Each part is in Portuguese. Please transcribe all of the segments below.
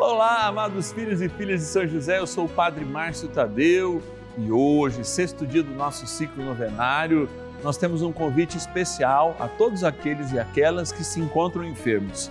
Olá, amados filhos e filhas de São José, eu sou o Padre Márcio Tadeu e hoje, sexto dia do nosso ciclo novenário, nós temos um convite especial a todos aqueles e aquelas que se encontram enfermos.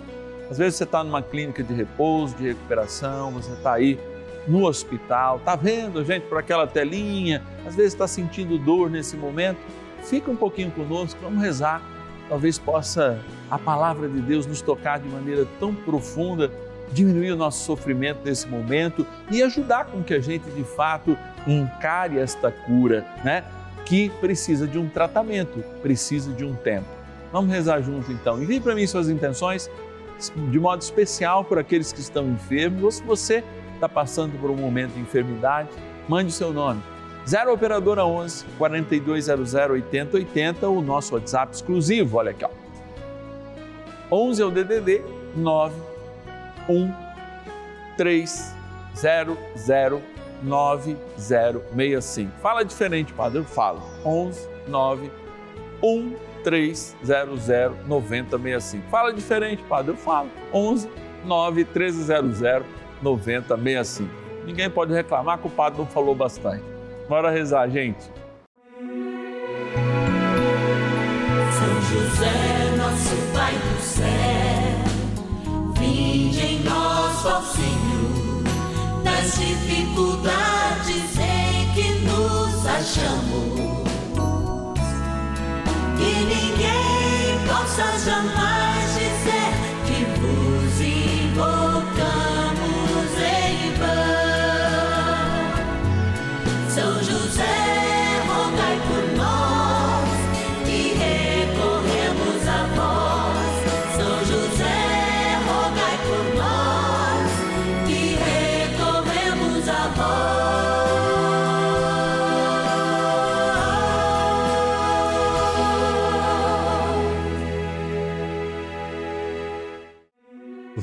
Às vezes você está numa clínica de repouso, de recuperação, você está aí no hospital, está vendo gente por aquela telinha, às vezes está sentindo dor nesse momento. Fica um pouquinho conosco, vamos rezar. Talvez possa a palavra de Deus nos tocar de maneira tão profunda diminuir o nosso sofrimento nesse momento e ajudar com que a gente de fato encare esta cura, né? Que precisa de um tratamento, precisa de um tempo. Vamos rezar junto então. Envie para mim suas intenções de modo especial por aqueles que estão enfermos ou se você está passando por um momento de enfermidade, mande o seu nome. 0 Operadora 11 4200 8080, o nosso WhatsApp exclusivo, olha aqui, ó. 11 é o DDD 9 1 3 0 0 9 0 65. Fala diferente, padre. Eu falo. 11 9 1 3 0 0 90 65. Fala diferente, padre. Eu falo. 11 9 13 0 0 90 65. Ninguém pode reclamar que o padre não falou bastante. Bora rezar, gente. São José, nosso Pai do céu auxílio nas dificuldades em que nos achamos. Que ninguém possa jamais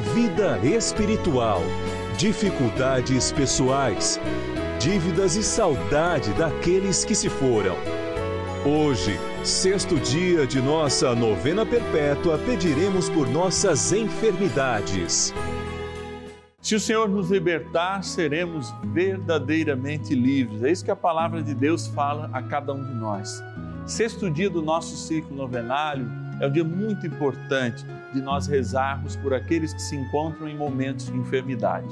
vida espiritual, dificuldades pessoais, dívidas e saudade daqueles que se foram. Hoje, sexto dia de nossa novena perpétua, pediremos por nossas enfermidades. Se o Senhor nos libertar, seremos verdadeiramente livres. É isso que a palavra de Deus fala a cada um de nós. Sexto dia do nosso ciclo novenário é um dia muito importante de nós rezarmos por aqueles que se encontram em momentos de enfermidade.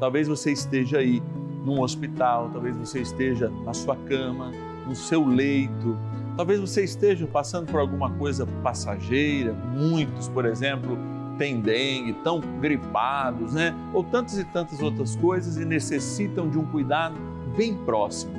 Talvez você esteja aí num hospital, talvez você esteja na sua cama, no seu leito, talvez você esteja passando por alguma coisa passageira, muitos, por exemplo, têm dengue, estão gripados, né? Ou tantas e tantas outras coisas e necessitam de um cuidado bem próximo.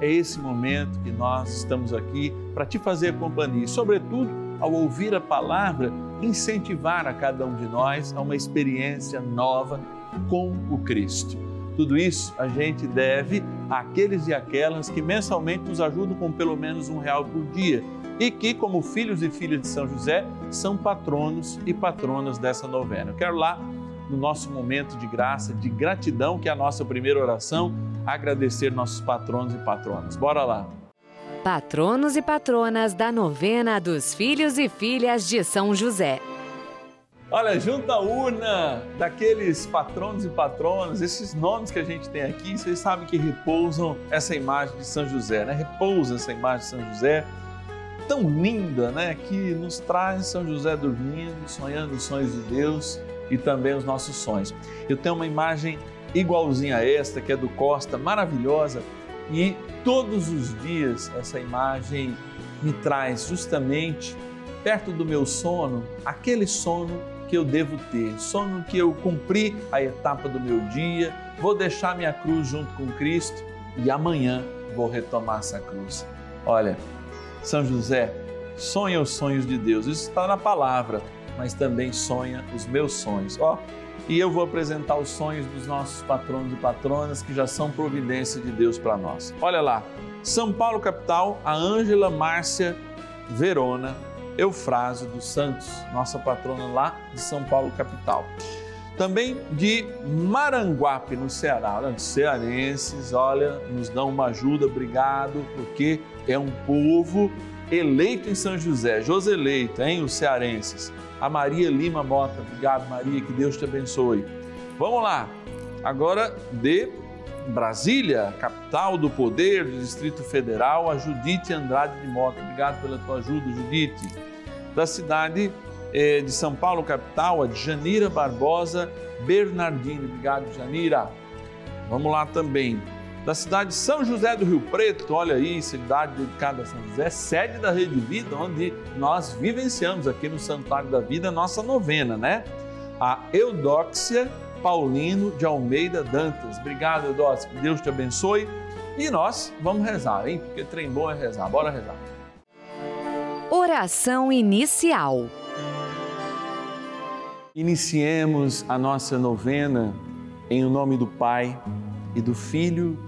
É esse momento que nós estamos aqui para te fazer companhia e, sobretudo, ao ouvir a palavra, incentivar a cada um de nós a uma experiência nova com o Cristo. Tudo isso a gente deve àqueles e aquelas que mensalmente nos ajudam com pelo menos um real por dia e que, como filhos e filhas de São José, são patronos e patronas dessa novena. Eu quero lá, no nosso momento de graça, de gratidão, que é a nossa primeira oração, agradecer nossos patronos e patronas. Bora lá! Patronos e patronas da novena dos filhos e filhas de São José. Olha, junto à urna daqueles patronos e patronas, esses nomes que a gente tem aqui, vocês sabem que repousam essa imagem de São José, né? Repousa essa imagem de São José, tão linda, né? Que nos traz São José dormindo, sonhando os sonhos de Deus e também os nossos sonhos. Eu tenho uma imagem igualzinha a esta, que é do Costa, maravilhosa, e todos os dias essa imagem me traz justamente perto do meu sono aquele sono que eu devo ter, sono que eu cumpri a etapa do meu dia, vou deixar minha cruz junto com Cristo e amanhã vou retomar essa cruz. Olha, São José, sonha os sonhos de Deus, isso está na palavra, mas também sonha os meus sonhos. Ó, e eu vou apresentar os sonhos dos nossos patronos e patronas que já são providência de Deus para nós. Olha lá, São Paulo capital, a Ângela Márcia Verona Eufrásio dos Santos, nossa patrona lá de São Paulo capital. Também de Maranguape, no Ceará. Olha, cearenses, olha, nos dão uma ajuda, obrigado, porque é um povo eleito em São José, Joseleito, hein, os cearenses. A Maria Lima Mota, obrigado Maria, que Deus te abençoe. Vamos lá, agora de Brasília, capital do poder do Distrito Federal, a Judite Andrade de Mota. Obrigado pela tua ajuda, Judite. Da cidade eh, de São Paulo, capital, a Janira Barbosa Bernardini. Obrigado, Janira. Vamos lá também. Da cidade de São José do Rio Preto, olha aí, cidade dedicada a São José, sede da Rede Vida, onde nós vivenciamos aqui no Santuário da Vida nossa novena, né? A Eudóxia Paulino de Almeida Dantas. Obrigado, Eudóxia, que Deus te abençoe. E nós vamos rezar, hein? Porque trem bom é rezar. Bora rezar. Oração inicial. Iniciemos a nossa novena em nome do Pai e do Filho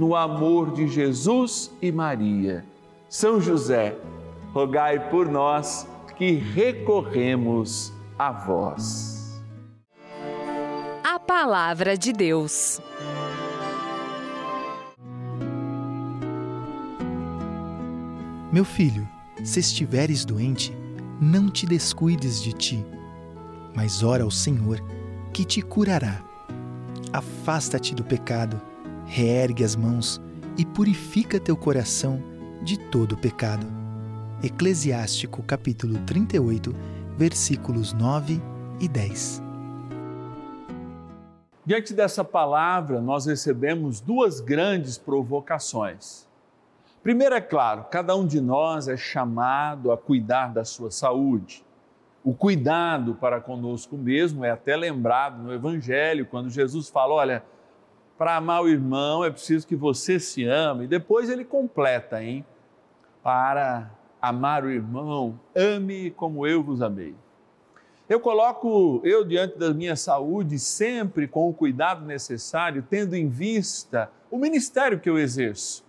no amor de Jesus e Maria. São José, rogai por nós que recorremos a vós. A Palavra de Deus. Meu filho, se estiveres doente, não te descuides de ti, mas ora ao Senhor, que te curará. Afasta-te do pecado, reergue as mãos e purifica teu coração de todo pecado. Eclesiástico capítulo 38, versículos 9 e 10. Diante dessa palavra, nós recebemos duas grandes provocações. Primeiro, é claro, cada um de nós é chamado a cuidar da sua saúde. O cuidado para conosco mesmo é até lembrado no Evangelho, quando Jesus fala: olha, para amar o irmão é preciso que você se ame. Depois ele completa, hein? Para amar o irmão, ame como eu vos amei. Eu coloco eu diante da minha saúde sempre com o cuidado necessário, tendo em vista o ministério que eu exerço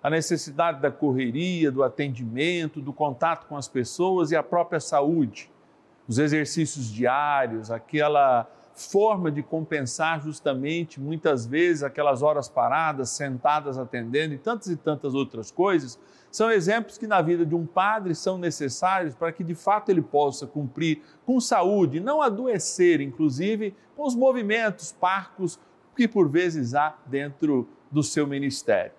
a necessidade da correria, do atendimento, do contato com as pessoas e a própria saúde, os exercícios diários, aquela forma de compensar justamente muitas vezes aquelas horas paradas, sentadas atendendo e tantas e tantas outras coisas, são exemplos que na vida de um padre são necessários para que de fato ele possa cumprir com saúde, não adoecer, inclusive com os movimentos parcos que por vezes há dentro do seu ministério.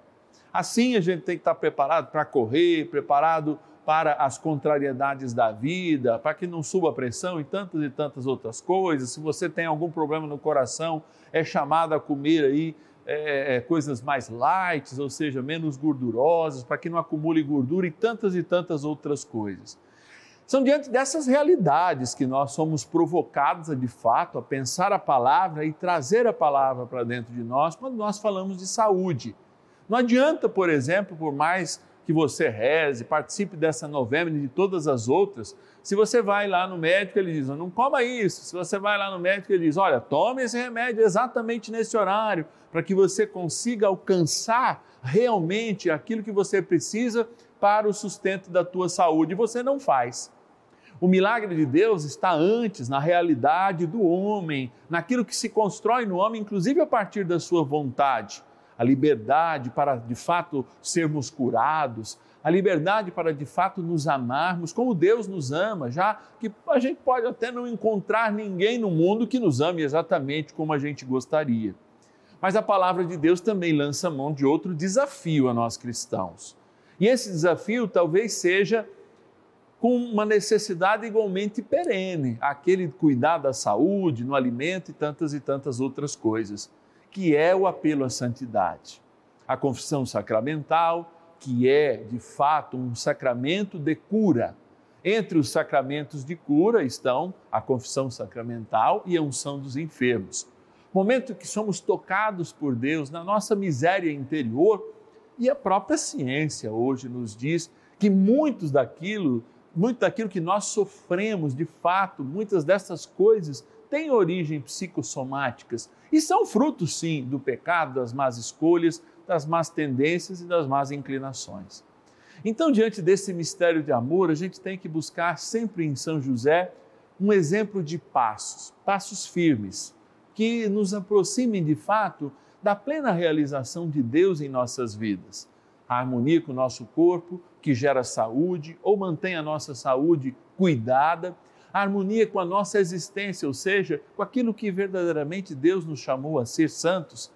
Assim a gente tem que estar preparado para correr, preparado para as contrariedades da vida, para que não suba a pressão e tantas e tantas outras coisas. Se você tem algum problema no coração, é chamado a comer aí é, é, coisas mais light, ou seja, menos gordurosas, para que não acumule gordura e tantas e tantas outras coisas. São diante dessas realidades que nós somos provocados a, de fato a pensar a palavra e trazer a palavra para dentro de nós quando nós falamos de saúde. Não adianta, por exemplo, por mais que você reze, participe dessa novena e de todas as outras. Se você vai lá no médico, ele diz: não coma isso. Se você vai lá no médico, ele diz: olha, tome esse remédio exatamente nesse horário, para que você consiga alcançar realmente aquilo que você precisa para o sustento da tua saúde. E você não faz. O milagre de Deus está antes, na realidade do homem, naquilo que se constrói no homem, inclusive a partir da sua vontade a liberdade para de fato sermos curados, a liberdade para de fato nos amarmos como Deus nos ama, já que a gente pode até não encontrar ninguém no mundo que nos ame exatamente como a gente gostaria. Mas a palavra de Deus também lança mão de outro desafio a nós cristãos. E esse desafio talvez seja com uma necessidade igualmente perene, aquele cuidar da saúde, no alimento e tantas e tantas outras coisas que é o apelo à santidade. A confissão sacramental, que é de fato um sacramento de cura. Entre os sacramentos de cura estão a confissão sacramental e a unção dos enfermos. Momento que somos tocados por Deus na nossa miséria interior e a própria ciência hoje nos diz que muitos daquilo, muito daquilo que nós sofremos, de fato, muitas dessas coisas têm origem psicossomáticas e são frutos, sim, do pecado, das más escolhas, das más tendências e das más inclinações. Então, diante desse mistério de amor, a gente tem que buscar sempre em São José um exemplo de passos, passos firmes, que nos aproximem de fato da plena realização de Deus em nossas vidas. A harmonia com o nosso corpo, que gera saúde ou mantém a nossa saúde cuidada a harmonia com a nossa existência, ou seja, com aquilo que verdadeiramente Deus nos chamou a ser santos.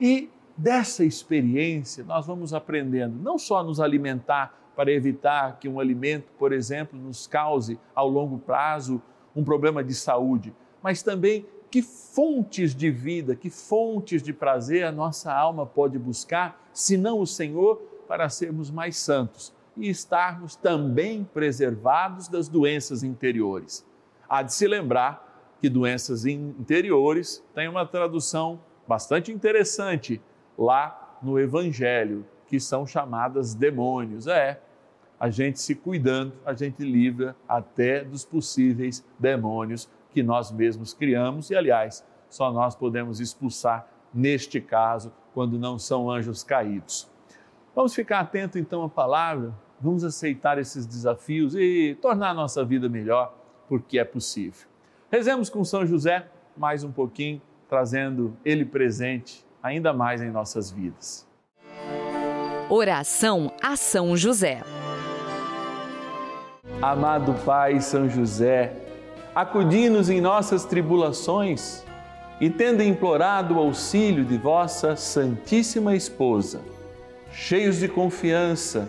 E dessa experiência nós vamos aprendendo não só a nos alimentar para evitar que um alimento, por exemplo, nos cause ao longo prazo um problema de saúde, mas também que fontes de vida, que fontes de prazer a nossa alma pode buscar, senão o Senhor, para sermos mais santos e estarmos também preservados das doenças interiores. Há de se lembrar que doenças interiores tem uma tradução bastante interessante lá no Evangelho, que são chamadas demônios. É, a gente se cuidando, a gente livra até dos possíveis demônios que nós mesmos criamos e, aliás, só nós podemos expulsar neste caso, quando não são anjos caídos. Vamos ficar atento então à palavra Vamos aceitar esses desafios e tornar a nossa vida melhor, porque é possível. Rezemos com São José mais um pouquinho, trazendo ele presente ainda mais em nossas vidas. Oração a São José. Amado Pai São José, acudi-nos em nossas tribulações e, tendo implorado o auxílio de vossa Santíssima Esposa, cheios de confiança,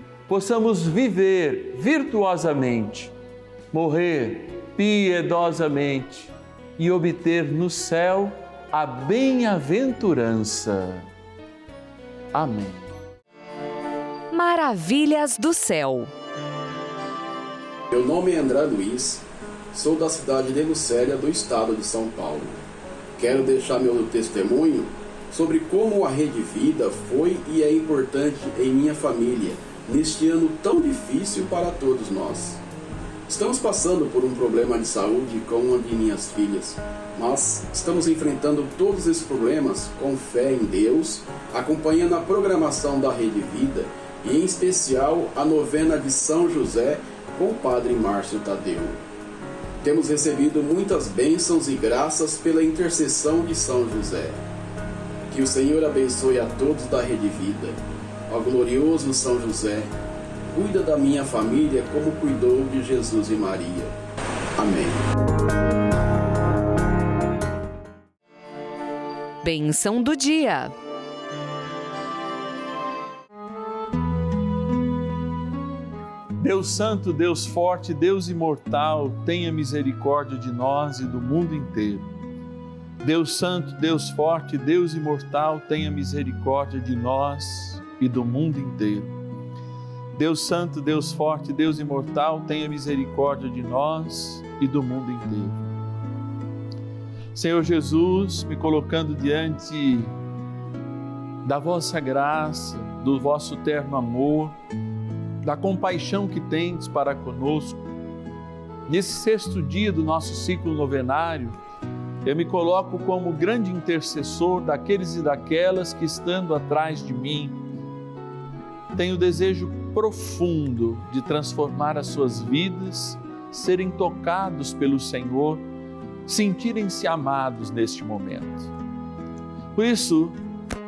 possamos viver virtuosamente, morrer piedosamente e obter no céu a bem-aventurança. Amém. Maravilhas do céu. Meu nome é André Luiz, sou da cidade de Lucélia, do estado de São Paulo. Quero deixar meu testemunho sobre como a Rede Vida foi e é importante em minha família neste ano tão difícil para todos nós. Estamos passando por um problema de saúde com uma de minhas filhas, mas estamos enfrentando todos esses problemas com fé em Deus, acompanhando a programação da Rede Vida e, em especial, a novena de São José com o Padre Márcio Tadeu. Temos recebido muitas bênçãos e graças pela intercessão de São José. Que o Senhor abençoe a todos da Rede Vida. Ó glorioso São José, cuida da minha família como cuidou de Jesus e Maria. Amém. Benção do dia. Deus Santo, Deus Forte, Deus Imortal, tenha misericórdia de nós e do mundo inteiro. Deus Santo, Deus Forte, Deus Imortal, tenha misericórdia de nós e do mundo inteiro. Deus Santo, Deus Forte, Deus Imortal, tenha misericórdia de nós e do mundo inteiro. Senhor Jesus, me colocando diante da vossa graça, do vosso terno amor, da compaixão que tendes para conosco. Nesse sexto dia do nosso ciclo novenário, eu me coloco como grande intercessor daqueles e daquelas que, estando atrás de mim, têm o desejo profundo de transformar as suas vidas, serem tocados pelo Senhor, sentirem-se amados neste momento. Por isso,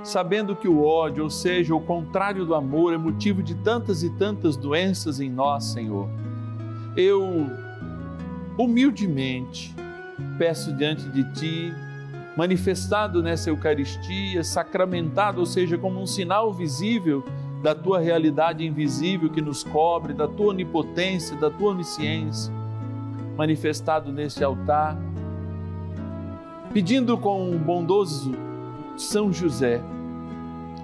sabendo que o ódio, ou seja, o contrário do amor, é motivo de tantas e tantas doenças em nós, Senhor, eu humildemente peço diante de Ti, manifestado nessa Eucaristia, sacramentado, ou seja, como um sinal visível da Tua realidade invisível que nos cobre, da Tua onipotência, da Tua onisciência, manifestado neste altar, pedindo com um bondoso São José,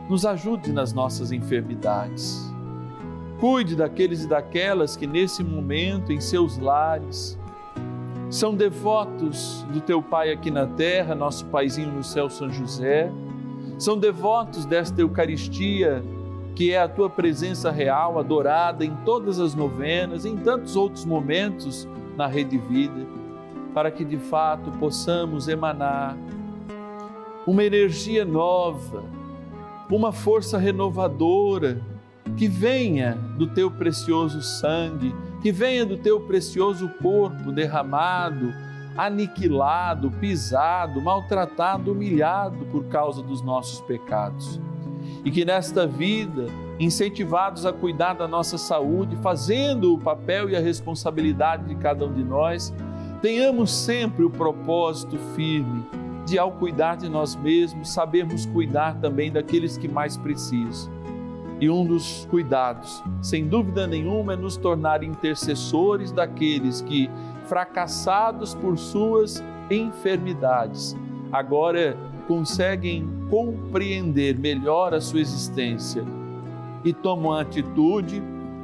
nos ajude nas nossas enfermidades. Cuide daqueles e daquelas que nesse momento, em seus lares, são devotos do teu Pai aqui na terra, nosso Paizinho no céu, São José, são devotos desta Eucaristia, que é a tua presença real, adorada em todas as novenas, em tantos outros momentos na Rede Vida, para que de fato possamos emanar uma energia nova, uma força renovadora que venha do teu precioso sangue, que venha do teu precioso corpo derramado, aniquilado, pisado, maltratado, humilhado por causa dos nossos pecados. E que nesta vida, incentivados a cuidar da nossa saúde, fazendo o papel e a responsabilidade de cada um de nós, tenhamos sempre o propósito firme de, ao cuidar de nós mesmos, sabermos cuidar também daqueles que mais precisam. E um dos cuidados, sem dúvida nenhuma, é nos tornar intercessores daqueles que, fracassados por suas enfermidades, agora conseguem compreender melhor a sua existência e tomam a atitude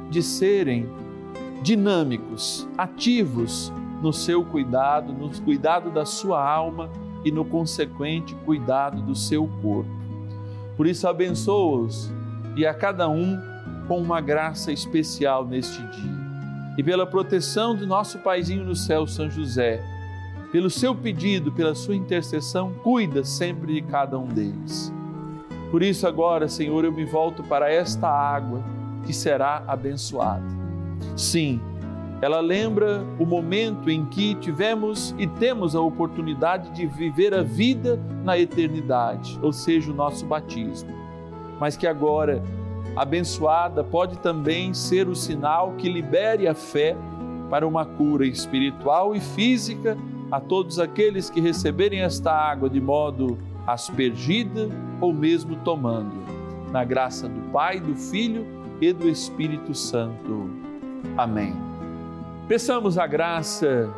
de serem dinâmicos, ativos no seu cuidado, no cuidado da sua alma e no consequente cuidado do seu corpo. Por isso, abençoa-os e a cada um com uma graça especial neste dia. E pela proteção do nosso Paizinho no céu, São José, pelo seu pedido, pela sua intercessão, cuida sempre de cada um deles. Por isso, agora, Senhor, eu me volto para esta água que será abençoada. Sim, ela lembra o momento em que tivemos e temos a oportunidade de viver a vida na eternidade, ou seja, o nosso batismo. Mas que agora abençoada pode também ser o sinal que libere a fé para uma cura espiritual e física a todos aqueles que receberem esta água de modo aspergida ou mesmo tomando. Na graça do Pai, do Filho e do Espírito Santo. Amém. Peçamos a graça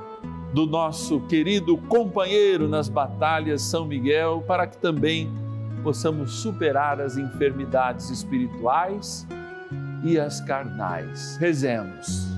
do nosso querido companheiro nas batalhas São Miguel para que também possamos superar as enfermidades espirituais e as carnais. Rezemos.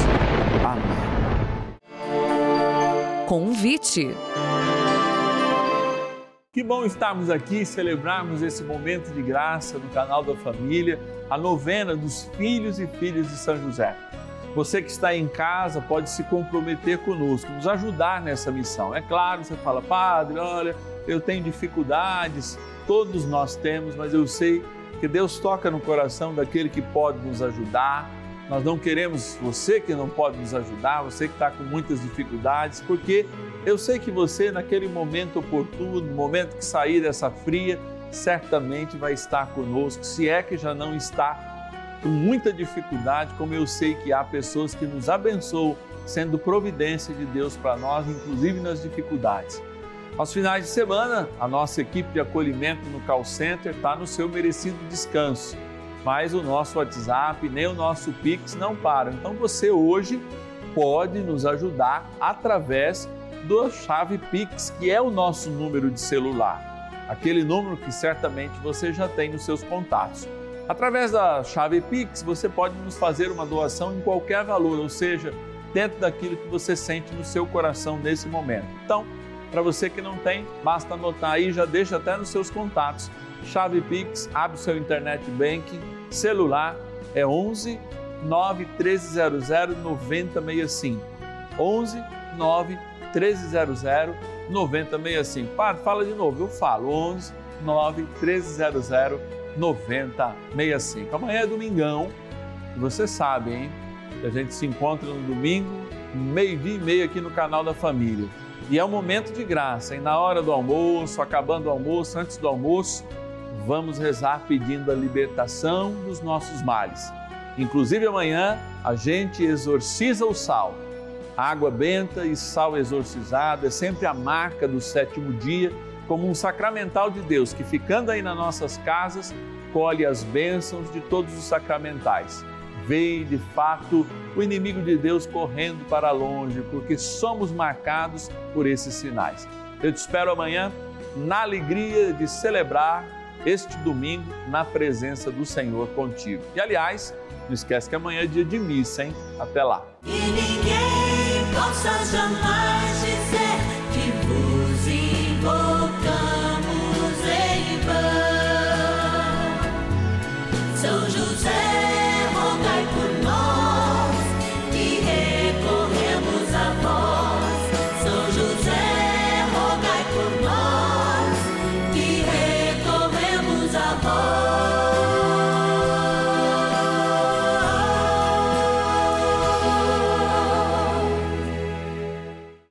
Amém. Convite. Que bom estarmos aqui, celebrarmos esse momento de graça no canal da família, a novena dos filhos e filhas de São José. Você que está em casa pode se comprometer conosco, nos ajudar nessa missão. É claro, você fala, Padre, olha, eu tenho dificuldades, todos nós temos, mas eu sei que Deus toca no coração daquele que pode nos ajudar. Nós não queremos você que não pode nos ajudar, você que está com muitas dificuldades, porque eu sei que você, naquele momento oportuno, no momento que sair dessa fria, certamente vai estar conosco, se é que já não está com muita dificuldade, como eu sei que há pessoas que nos abençoam, sendo providência de Deus para nós, inclusive nas dificuldades. Aos finais de semana, a nossa equipe de acolhimento no Call Center está no seu merecido descanso, mas o nosso WhatsApp nem o nosso Pix não param. Então você hoje pode nos ajudar através da chave Pix, que é o nosso número de celular, aquele número que certamente você já tem nos seus contatos. Através da chave Pix, você pode nos fazer uma doação em qualquer valor, ou seja, dentro daquilo que você sente no seu coração nesse momento. Então, para você que não tem, basta anotar aí, já deixa até nos seus contatos. Chave Pix, abre seu internet banking, celular é 11 9 1300 9065. 11 9 1300 9065. Padre, fala de novo, eu falo 11 9 1300 9065. Amanhã é domingão, e você sabe, hein? A gente se encontra no domingo, meio-dia e meio aqui no canal da família. E é um momento de graça, e na hora do almoço, acabando o almoço, antes do almoço, vamos rezar pedindo a libertação dos nossos males. Inclusive amanhã a gente exorciza o sal. Água benta e sal exorcizado é sempre a marca do sétimo dia como um sacramental de Deus que, ficando aí nas nossas casas, colhe as bênçãos de todos os sacramentais. Vê de fato o inimigo de Deus correndo para longe, porque somos marcados por esses sinais. Eu te espero amanhã na alegria de celebrar este domingo na presença do Senhor contigo. E aliás, não esquece que amanhã é dia de missa, hein? Até lá.